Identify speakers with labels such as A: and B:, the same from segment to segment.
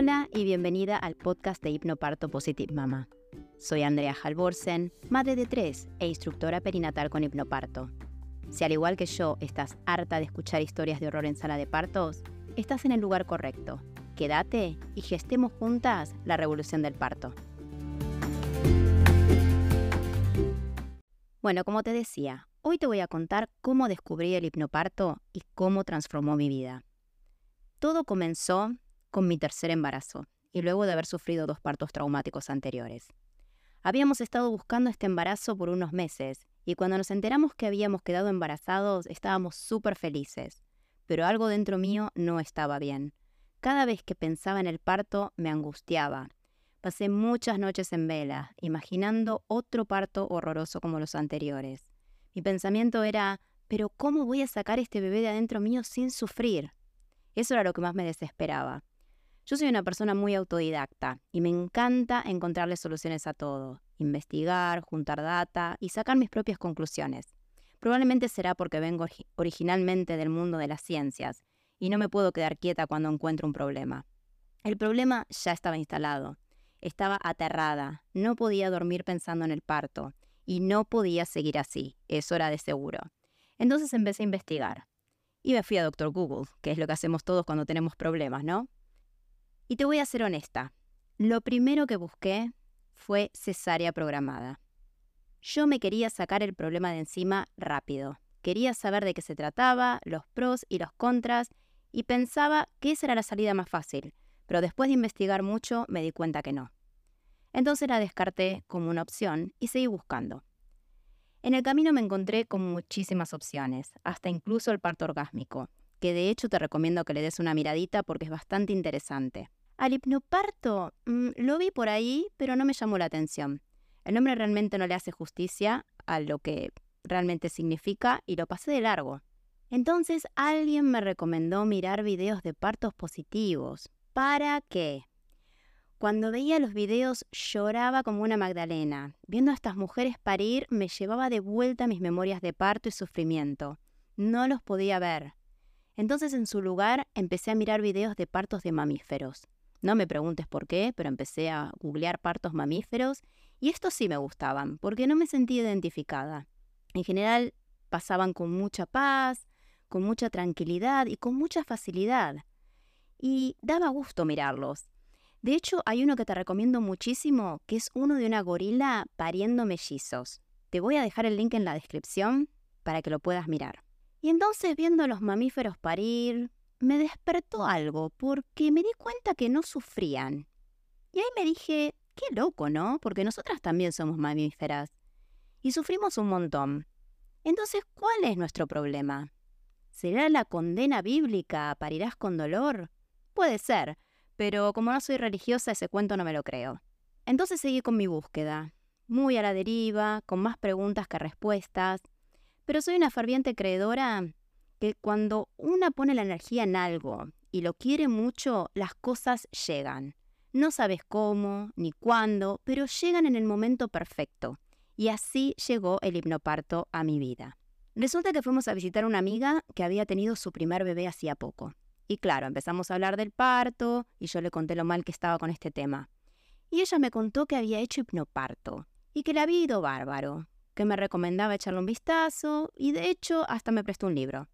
A: Hola y bienvenida al podcast de Hipnoparto Positive Mama. Soy Andrea Halvorsen, madre de tres e instructora perinatal con hipnoparto. Si al igual que yo estás harta de escuchar historias de horror en sala de partos, estás en el lugar correcto. Quédate y gestemos juntas la revolución del parto. Bueno, como te decía, hoy te voy a contar cómo descubrí el hipnoparto y cómo transformó mi vida. Todo comenzó con mi tercer embarazo y luego de haber sufrido dos partos traumáticos anteriores. Habíamos estado buscando este embarazo por unos meses y cuando nos enteramos que habíamos quedado embarazados estábamos súper felices, pero algo dentro mío no estaba bien. Cada vez que pensaba en el parto me angustiaba. Pasé muchas noches en vela, imaginando otro parto horroroso como los anteriores. Mi pensamiento era, pero ¿cómo voy a sacar este bebé de adentro mío sin sufrir? Eso era lo que más me desesperaba. Yo soy una persona muy autodidacta y me encanta encontrarle soluciones a todo, investigar, juntar data y sacar mis propias conclusiones. Probablemente será porque vengo originalmente del mundo de las ciencias y no me puedo quedar quieta cuando encuentro un problema. El problema ya estaba instalado. Estaba aterrada, no podía dormir pensando en el parto y no podía seguir así, eso era de seguro. Entonces empecé a investigar. Y me fui a Doctor Google, que es lo que hacemos todos cuando tenemos problemas, ¿no? Y te voy a ser honesta. Lo primero que busqué fue cesárea programada. Yo me quería sacar el problema de encima rápido. Quería saber de qué se trataba, los pros y los contras, y pensaba que esa era la salida más fácil, pero después de investigar mucho me di cuenta que no. Entonces la descarté como una opción y seguí buscando. En el camino me encontré con muchísimas opciones, hasta incluso el parto orgásmico, que de hecho te recomiendo que le des una miradita porque es bastante interesante. Al hipnoparto mm, lo vi por ahí, pero no me llamó la atención. El nombre realmente no le hace justicia a lo que realmente significa y lo pasé de largo. Entonces alguien me recomendó mirar videos de partos positivos. ¿Para qué? Cuando veía los videos lloraba como una Magdalena. Viendo a estas mujeres parir me llevaba de vuelta mis memorias de parto y sufrimiento. No los podía ver. Entonces en su lugar empecé a mirar videos de partos de mamíferos. No me preguntes por qué, pero empecé a googlear partos mamíferos y estos sí me gustaban, porque no me sentía identificada. En general pasaban con mucha paz, con mucha tranquilidad y con mucha facilidad. Y daba gusto mirarlos. De hecho, hay uno que te recomiendo muchísimo, que es uno de una gorila pariendo mellizos. Te voy a dejar el link en la descripción para que lo puedas mirar. Y entonces, viendo los mamíferos parir, me despertó algo, porque me di cuenta que no sufrían. Y ahí me dije, qué loco, ¿no? Porque nosotras también somos mamíferas. Y sufrimos un montón. Entonces, ¿cuál es nuestro problema? ¿Será la condena bíblica? ¿Parirás con dolor? Puede ser, pero como no soy religiosa ese cuento no me lo creo. Entonces seguí con mi búsqueda, muy a la deriva, con más preguntas que respuestas, pero soy una ferviente creedora que cuando una pone la energía en algo y lo quiere mucho, las cosas llegan. No sabes cómo ni cuándo, pero llegan en el momento perfecto. Y así llegó el hipnoparto a mi vida. Resulta que fuimos a visitar a una amiga que había tenido su primer bebé hacía poco. Y claro, empezamos a hablar del parto y yo le conté lo mal que estaba con este tema. Y ella me contó que había hecho hipnoparto y que le había ido bárbaro, que me recomendaba echarle un vistazo y de hecho hasta me prestó un libro.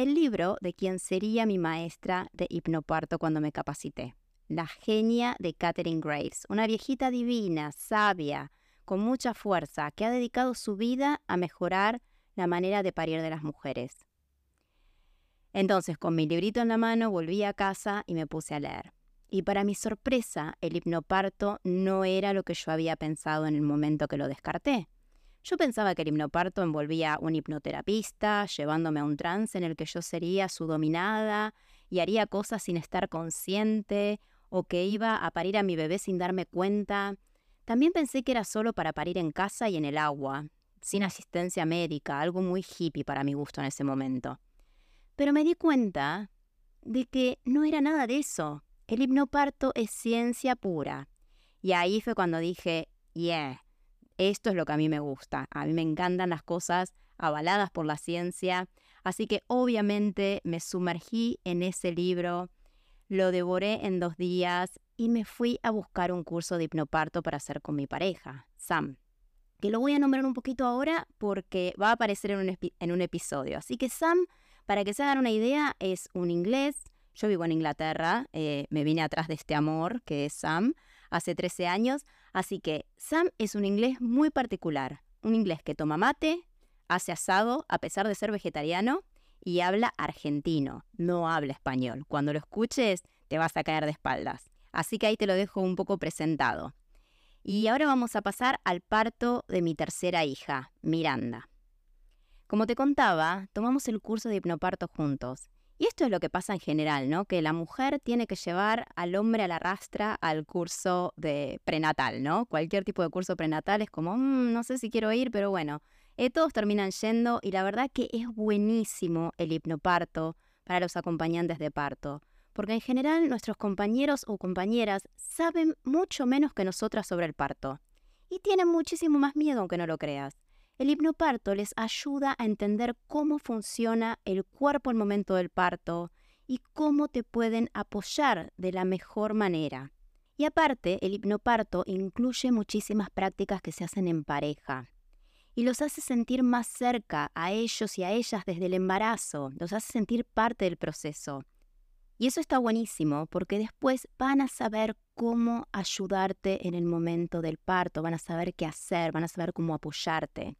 A: El libro de quien sería mi maestra de hipnoparto cuando me capacité. La genia de Catherine Graves, una viejita divina, sabia, con mucha fuerza, que ha dedicado su vida a mejorar la manera de parir de las mujeres. Entonces, con mi librito en la mano, volví a casa y me puse a leer. Y para mi sorpresa, el hipnoparto no era lo que yo había pensado en el momento que lo descarté. Yo pensaba que el hipnoparto envolvía a un hipnoterapista, llevándome a un trance en el que yo sería su dominada y haría cosas sin estar consciente, o que iba a parir a mi bebé sin darme cuenta. También pensé que era solo para parir en casa y en el agua, sin asistencia médica, algo muy hippie para mi gusto en ese momento. Pero me di cuenta de que no era nada de eso. El hipnoparto es ciencia pura. Y ahí fue cuando dije, yeah, esto es lo que a mí me gusta. A mí me encantan las cosas avaladas por la ciencia. Así que obviamente me sumergí en ese libro, lo devoré en dos días y me fui a buscar un curso de hipnoparto para hacer con mi pareja, Sam, que lo voy a nombrar un poquito ahora porque va a aparecer en un, episodio. Así que Sam, para que se hagan una idea, es un inglés. Yo vivo en Inglaterra, eh, me vine atrás de este amor que es Sam hace 13 años, así que Sam es un inglés muy particular, un inglés que toma mate, hace asado a pesar de ser vegetariano y habla argentino, no habla español. Cuando lo escuches te vas a caer de espaldas. Así que ahí te lo dejo un poco presentado. Y ahora vamos a pasar al parto de mi tercera hija, Miranda. Como te contaba, tomamos el curso de hipnoparto juntos. Y esto es lo que pasa en general, ¿no? Que la mujer tiene que llevar al hombre a la rastra al curso de prenatal, ¿no? Cualquier tipo de curso prenatal es como, mm, no sé si quiero ir, pero bueno, eh, todos terminan yendo y la verdad que es buenísimo el hipnoparto para los acompañantes de parto, porque en general nuestros compañeros o compañeras saben mucho menos que nosotras sobre el parto y tienen muchísimo más miedo aunque no lo creas. El hipnoparto les ayuda a entender cómo funciona el cuerpo al momento del parto y cómo te pueden apoyar de la mejor manera. Y aparte, el hipnoparto incluye muchísimas prácticas que se hacen en pareja y los hace sentir más cerca a ellos y a ellas desde el embarazo, los hace sentir parte del proceso. Y eso está buenísimo porque después van a saber cómo ayudarte en el momento del parto, van a saber qué hacer, van a saber cómo apoyarte.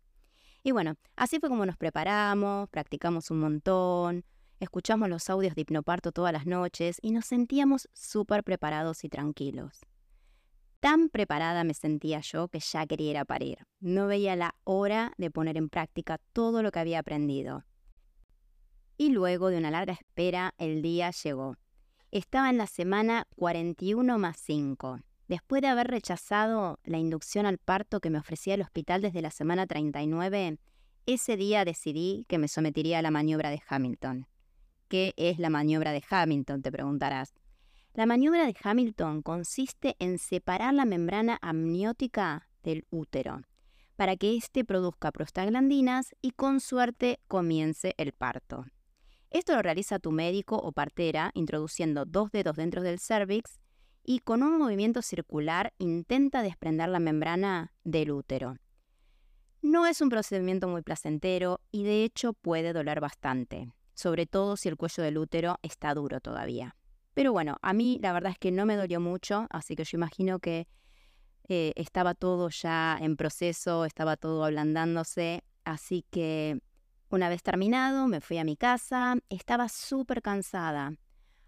A: Y bueno, así fue como nos preparamos, practicamos un montón, escuchamos los audios de hipnoparto todas las noches y nos sentíamos súper preparados y tranquilos. Tan preparada me sentía yo que ya quería parir. No veía la hora de poner en práctica todo lo que había aprendido. Y luego de una larga espera, el día llegó. Estaba en la semana 41 más 5. Después de haber rechazado la inducción al parto que me ofrecía el hospital desde la semana 39, ese día decidí que me sometería a la maniobra de Hamilton. ¿Qué es la maniobra de Hamilton? Te preguntarás. La maniobra de Hamilton consiste en separar la membrana amniótica del útero para que éste produzca prostaglandinas y con suerte comience el parto. Esto lo realiza tu médico o partera introduciendo dos dedos dentro del cervix y con un movimiento circular intenta desprender la membrana del útero. No es un procedimiento muy placentero y de hecho puede doler bastante, sobre todo si el cuello del útero está duro todavía. Pero bueno, a mí la verdad es que no me dolió mucho, así que yo imagino que eh, estaba todo ya en proceso, estaba todo ablandándose, así que una vez terminado me fui a mi casa, estaba súper cansada.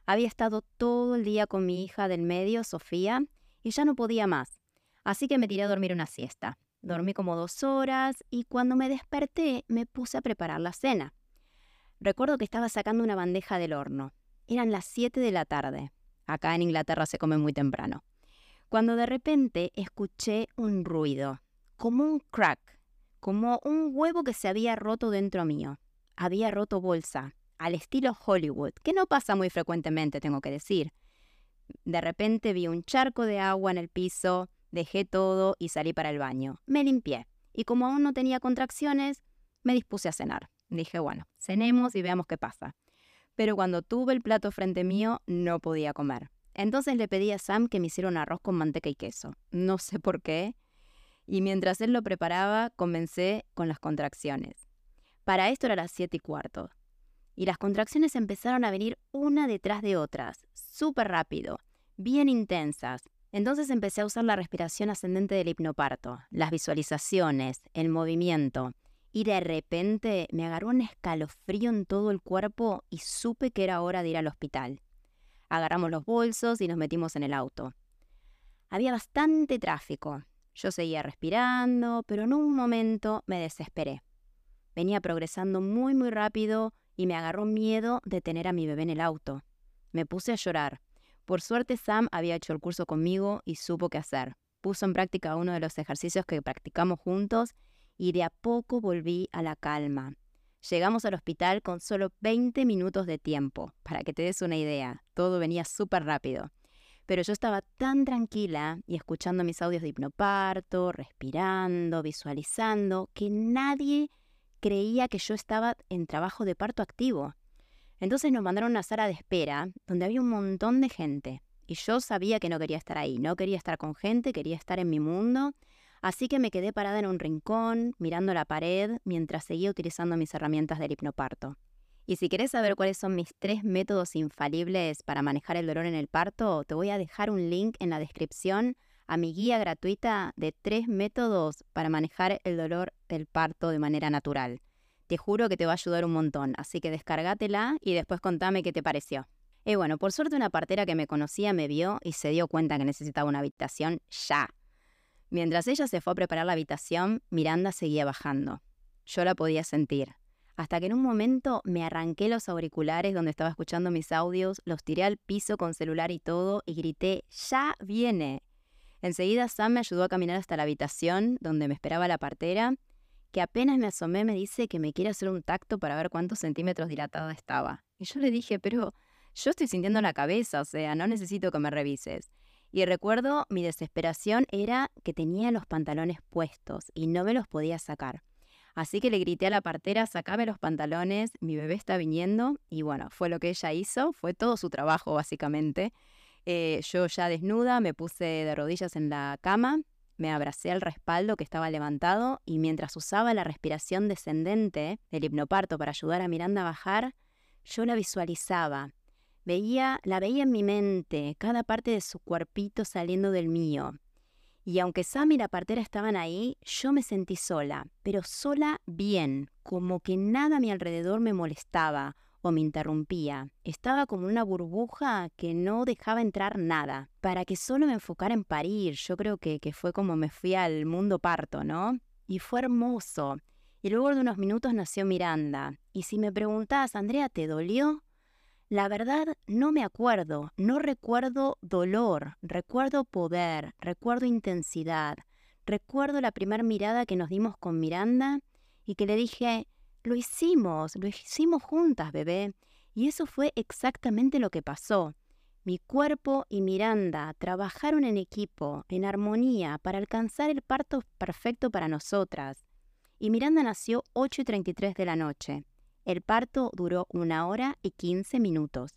A: Había estado todo el día con mi hija del medio, Sofía, y ya no podía más, así que me tiré a dormir una siesta. Dormí como dos horas y cuando me desperté me puse a preparar la cena. Recuerdo que estaba sacando una bandeja del horno. Eran las 7 de la tarde. Acá en Inglaterra se come muy temprano. Cuando de repente escuché un ruido, como un crack, como un huevo que se había roto dentro mío. Había roto bolsa, al estilo Hollywood, que no pasa muy frecuentemente, tengo que decir. De repente vi un charco de agua en el piso, dejé todo y salí para el baño. Me limpié. Y como aún no tenía contracciones, me dispuse a cenar. Dije, bueno, cenemos y veamos qué pasa pero cuando tuve el plato frente mío no podía comer. Entonces le pedí a Sam que me hiciera un arroz con manteca y queso. No sé por qué. Y mientras él lo preparaba, comencé con las contracciones. Para esto era las siete y cuarto. Y las contracciones empezaron a venir una detrás de otras, súper rápido, bien intensas. Entonces empecé a usar la respiración ascendente del hipnoparto, las visualizaciones, el movimiento. Y de repente me agarró un escalofrío en todo el cuerpo y supe que era hora de ir al hospital. Agarramos los bolsos y nos metimos en el auto. Había bastante tráfico. Yo seguía respirando, pero en un momento me desesperé. Venía progresando muy muy rápido y me agarró miedo de tener a mi bebé en el auto. Me puse a llorar. Por suerte Sam había hecho el curso conmigo y supo qué hacer. Puso en práctica uno de los ejercicios que practicamos juntos y de a poco volví a la calma. Llegamos al hospital con solo 20 minutos de tiempo, para que te des una idea, todo venía súper rápido. Pero yo estaba tan tranquila y escuchando mis audios de hipnoparto, respirando, visualizando, que nadie creía que yo estaba en trabajo de parto activo. Entonces nos mandaron a una sala de espera donde había un montón de gente. Y yo sabía que no quería estar ahí, no quería estar con gente, quería estar en mi mundo. Así que me quedé parada en un rincón, mirando la pared, mientras seguía utilizando mis herramientas del hipnoparto. Y si querés saber cuáles son mis tres métodos infalibles para manejar el dolor en el parto, te voy a dejar un link en la descripción a mi guía gratuita de tres métodos para manejar el dolor del parto de manera natural. Te juro que te va a ayudar un montón, así que descárgatela y después contame qué te pareció. Y bueno, por suerte una partera que me conocía me vio y se dio cuenta que necesitaba una habitación ya. Mientras ella se fue a preparar la habitación, Miranda seguía bajando. Yo la podía sentir hasta que en un momento me arranqué los auriculares donde estaba escuchando mis audios, los tiré al piso con celular y todo y grité, ¡Ya viene! Enseguida Sam me ayudó a caminar hasta la habitación donde me esperaba la partera, que apenas me asomé me dice que me quiere hacer un tacto para ver cuántos centímetros dilatada estaba. Y yo le dije, pero yo estoy sintiendo la cabeza, o sea, no necesito que me revises. Y recuerdo mi desesperación era que tenía los pantalones puestos y no me los podía sacar. Así que le grité a la partera, sacame los pantalones, mi bebé está viniendo. Y bueno, fue lo que ella hizo, fue todo su trabajo básicamente. Eh, yo ya desnuda, me puse de rodillas en la cama, me abracé al respaldo que estaba levantado y mientras usaba la respiración descendente del hipnoparto para ayudar a Miranda a bajar, yo la visualizaba. Veía, la veía en mi mente, cada parte de su cuerpito saliendo del mío. Y aunque Sam y la partera estaban ahí, yo me sentí sola, pero sola bien, como que nada a mi alrededor me molestaba o me interrumpía. Estaba como una burbuja que no dejaba entrar nada, para que solo me enfocara en parir. Yo creo que, que fue como me fui al mundo parto, ¿no? Y fue hermoso. Y luego de unos minutos nació Miranda. Y si me preguntás, Andrea, ¿te dolió? La verdad, no me acuerdo, no recuerdo dolor, recuerdo poder, recuerdo intensidad, recuerdo la primera mirada que nos dimos con Miranda y que le dije, lo hicimos, lo hicimos juntas, bebé. Y eso fue exactamente lo que pasó. Mi cuerpo y Miranda trabajaron en equipo, en armonía, para alcanzar el parto perfecto para nosotras. Y Miranda nació 8 y 33 de la noche. El parto duró una hora y quince minutos.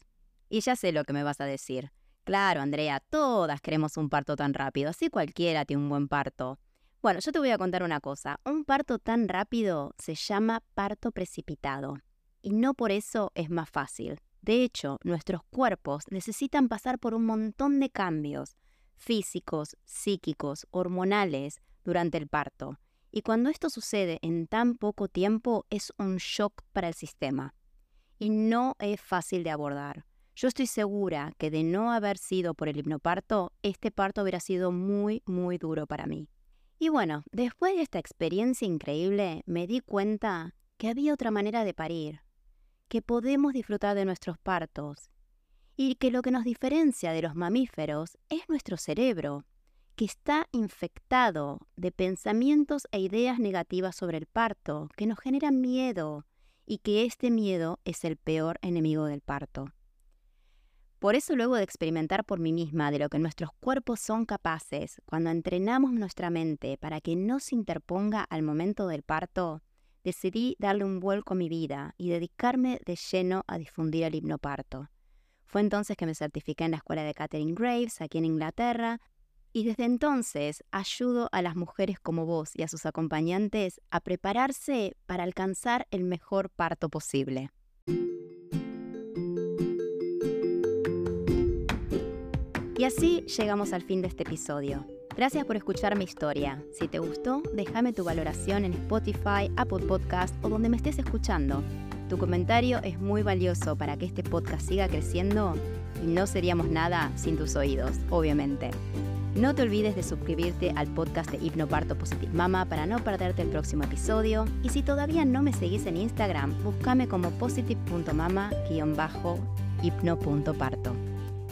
A: Y ya sé lo que me vas a decir. Claro, Andrea, todas queremos un parto tan rápido, así cualquiera tiene un buen parto. Bueno, yo te voy a contar una cosa. Un parto tan rápido se llama parto precipitado. Y no por eso es más fácil. De hecho, nuestros cuerpos necesitan pasar por un montón de cambios físicos, psíquicos, hormonales durante el parto. Y cuando esto sucede en tan poco tiempo es un shock para el sistema. Y no es fácil de abordar. Yo estoy segura que de no haber sido por el hipnoparto, este parto hubiera sido muy, muy duro para mí. Y bueno, después de esta experiencia increíble, me di cuenta que había otra manera de parir, que podemos disfrutar de nuestros partos, y que lo que nos diferencia de los mamíferos es nuestro cerebro, que está infectado de pensamientos e ideas negativas sobre el parto, que nos generan miedo y que este miedo es el peor enemigo del parto. Por eso luego de experimentar por mí misma de lo que nuestros cuerpos son capaces cuando entrenamos nuestra mente para que no se interponga al momento del parto, decidí darle un vuelco a mi vida y dedicarme de lleno a difundir el hipnoparto. Fue entonces que me certifiqué en la escuela de Catherine Graves, aquí en Inglaterra, y desde entonces ayudo a las mujeres como vos y a sus acompañantes a prepararse para alcanzar el mejor parto posible. Y así llegamos al fin de este episodio. Gracias por escuchar mi historia. Si te gustó, déjame tu valoración en Spotify, Apple Podcast o donde me estés escuchando. Tu comentario es muy valioso para que este podcast siga creciendo y no seríamos nada sin tus oídos, obviamente. No te olvides de suscribirte al podcast de Hipnoparto Positive Mama para no perderte el próximo episodio. Y si todavía no me seguís en Instagram, búscame como positive.mama-hipno.parto.